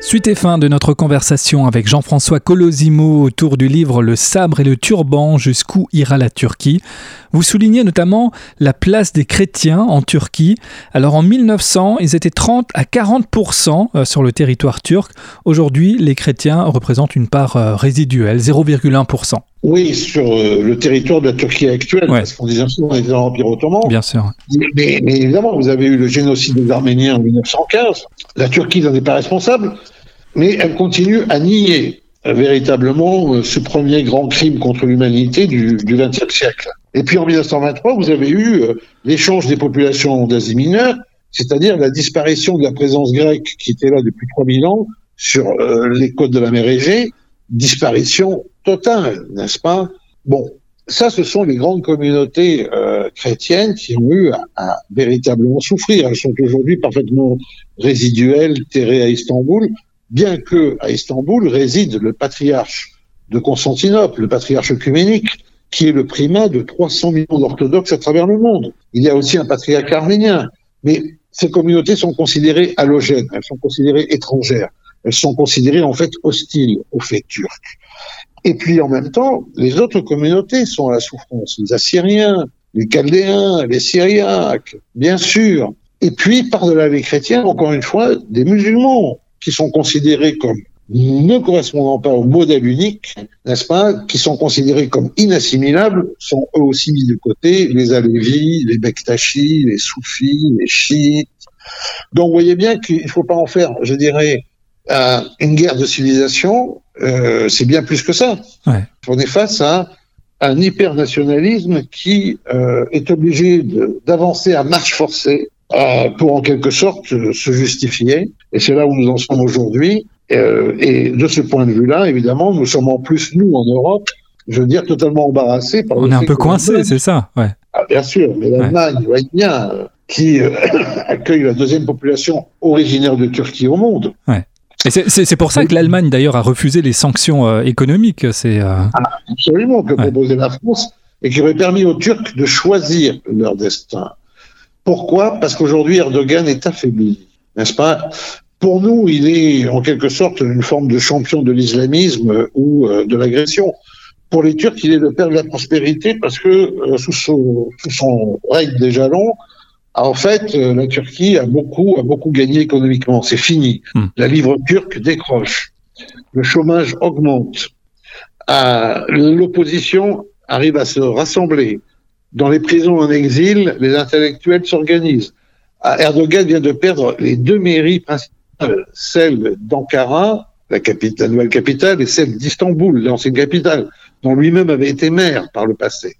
Suite et fin de notre conversation avec Jean-François Colosimo autour du livre Le sabre et le turban, jusqu'où ira la Turquie. Vous soulignez notamment la place des chrétiens en Turquie. Alors en 1900, ils étaient 30 à 40% euh, sur le territoire turc. Aujourd'hui, les chrétiens représentent une part euh, résiduelle, 0,1%. Oui, sur euh, le territoire de la Turquie actuelle, parce qu'on disait souvent dans l'Empire ottoman. Bien sûr. Mais, mais, évidemment, vous avez eu le génocide des Arméniens en 1915. La Turquie n'en est pas responsable, mais elle continue à nier euh, véritablement euh, ce premier grand crime contre l'humanité du XXe siècle. Et puis en 1923, vous avez eu l'échange des populations d'Asie mineure, c'est-à-dire la disparition de la présence grecque qui était là depuis 3000 ans sur les côtes de la mer Égée, disparition totale, n'est-ce pas? Bon, ça, ce sont les grandes communautés euh, chrétiennes qui ont eu à, véritablement souffrir. Elles sont aujourd'hui parfaitement résiduelles, terrées à Istanbul, bien que à Istanbul réside le patriarche de Constantinople, le patriarche œcuménique, qui est le primat de 300 millions d'orthodoxes à travers le monde. Il y a aussi un patriarche arménien, mais ces communautés sont considérées halogènes, elles sont considérées étrangères, elles sont considérées en fait hostiles au fait turc. Et puis en même temps, les autres communautés sont à la souffrance. Les Assyriens, les Chaldéens, les Syriaques, bien sûr. Et puis, par-delà les chrétiens, encore une fois, des musulmans qui sont considérés comme ne correspondant pas au modèle unique, n'est-ce pas, qui sont considérés comme inassimilables, sont eux aussi mis de côté, les Alévis, les Bektachis, les Soufis, les Chiites. Donc, vous voyez bien qu'il ne faut pas en faire, je dirais, une guerre de civilisation, euh, c'est bien plus que ça. Ouais. On est face à un hypernationalisme qui euh, est obligé d'avancer à marche forcée euh, pour en quelque sorte se justifier. Et c'est là où nous en sommes aujourd'hui. Et de ce point de vue-là, évidemment, nous sommes en plus, nous, en Europe, je veux dire, totalement embarrassés. Par On est un peu coincés, c'est ça ouais. Ah, bien sûr, mais l'Allemagne, ouais. bien, qui accueille la deuxième population originaire de Turquie au monde. Ouais. C'est pour ça que l'Allemagne, d'ailleurs, a refusé les sanctions euh, économiques. C'est euh... ah, absolument que proposait la France et qui aurait permis aux Turcs de choisir leur destin. Pourquoi? Parce qu'aujourd'hui, Erdogan est affaibli, n'est-ce pas? Pour nous, il est en quelque sorte une forme de champion de l'islamisme ou euh, de l'agression. Pour les Turcs, il est le père de la prospérité parce que euh, sous, son, sous son règne déjà long, en fait, euh, la Turquie a beaucoup, a beaucoup gagné économiquement. C'est fini. Hmm. La livre turque décroche. Le chômage augmente. Euh, L'opposition arrive à se rassembler. Dans les prisons en exil, les intellectuels s'organisent. Ah, Erdogan vient de perdre les deux mairies principales, celle d'Ankara, la, la, nouvelle capitale, et celle d'Istanbul, l'ancienne capitale, dont lui-même avait été maire par le passé.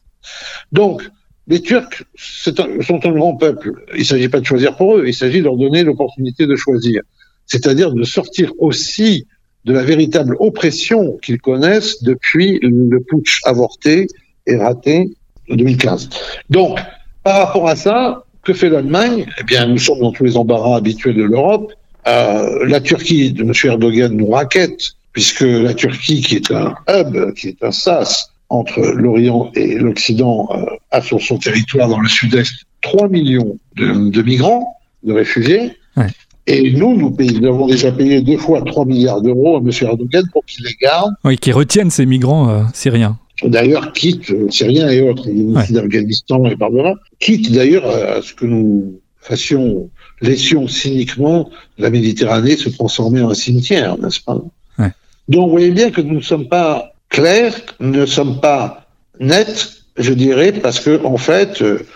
Donc, les Turcs un, sont un grand peuple. Il ne s'agit pas de choisir pour eux, il s'agit de leur donner l'opportunité de choisir. C'est-à-dire de sortir aussi de la véritable oppression qu'ils connaissent depuis le putsch avorté et raté de 2015. Donc, par rapport à ça, que fait l'Allemagne? Eh bien, nous sommes dans tous les embarras habituels de l'Europe. Euh, la Turquie de M. Erdogan nous raquette, puisque la Turquie, qui est un hub, qui est un sas, entre l'Orient et l'Occident euh, a sur son territoire dans le sud-est 3 millions de, de, migrants, de réfugiés. Ouais. Et nous, nous, nous, avons déjà payé deux fois 3 milliards d'euros à M. Erdogan pour qu'il les garde. Oui, qu'il retienne ces migrants euh, syriens. D'ailleurs, quitte, euh, syriens et autres, ouais. d'Afghanistan et par-delà, quitte d'ailleurs à ce que nous fassions, laissions cyniquement la Méditerranée se transformer en un cimetière, n'est-ce pas? Ouais. Donc, vous voyez bien que nous ne sommes pas clairs, ne sommes pas nets, je dirais, parce que en fait, euh,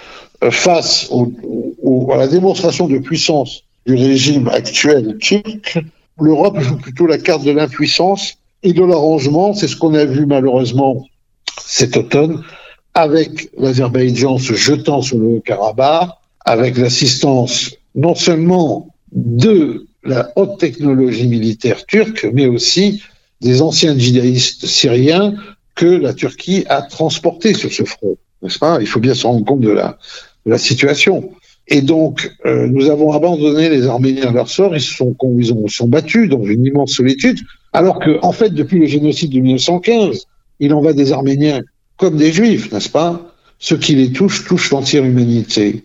face à la démonstration de puissance du régime actuel turc, l'Europe joue plutôt la carte de l'impuissance et de l'arrangement. C'est ce qu'on a vu malheureusement cet automne avec l'Azerbaïdjan se jetant sur le Karabakh, avec l'assistance non seulement de la haute technologie militaire turque, mais aussi des anciens djihadistes syriens que la Turquie a transportés sur ce front, n'est-ce pas? Il faut bien se rendre compte de la, de la situation. Et donc, euh, nous avons abandonné les Arméniens à leur sort, ils se sont, ils ont, sont battus dans une immense solitude, alors que, en fait, depuis le génocide de 1915, il en va des Arméniens comme des Juifs, n'est-ce pas? Ce qui les touche, touche l'entière humanité.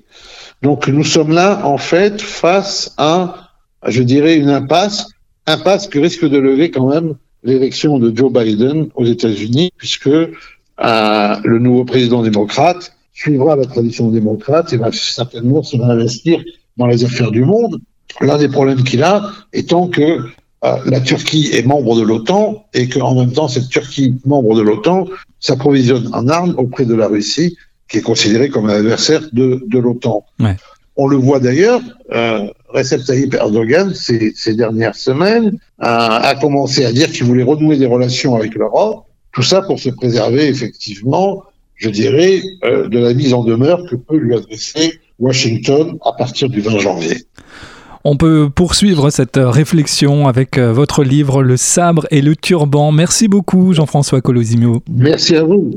Donc, nous sommes là, en fait, face à, je dirais, une impasse impasse que risque de lever quand même l'élection de Joe Biden aux États-Unis, puisque euh, le nouveau président démocrate suivra la tradition démocrate et va certainement se réinvestir dans les affaires du monde. L'un des problèmes qu'il a étant que euh, la Turquie est membre de l'OTAN et qu'en même temps, cette Turquie, membre de l'OTAN, s'approvisionne en armes auprès de la Russie, qui est considérée comme un adversaire de, de l'OTAN. On le voit d'ailleurs, euh, Recep Tayyip Erdogan, ces, ces dernières semaines, a, a commencé à dire qu'il voulait renouer des relations avec l'Europe, tout ça pour se préserver effectivement, je dirais, euh, de la mise en demeure que peut lui adresser Washington à partir du 20 janvier. On peut poursuivre cette réflexion avec euh, votre livre Le sabre et le turban. Merci beaucoup Jean-François Colosimo. Merci à vous.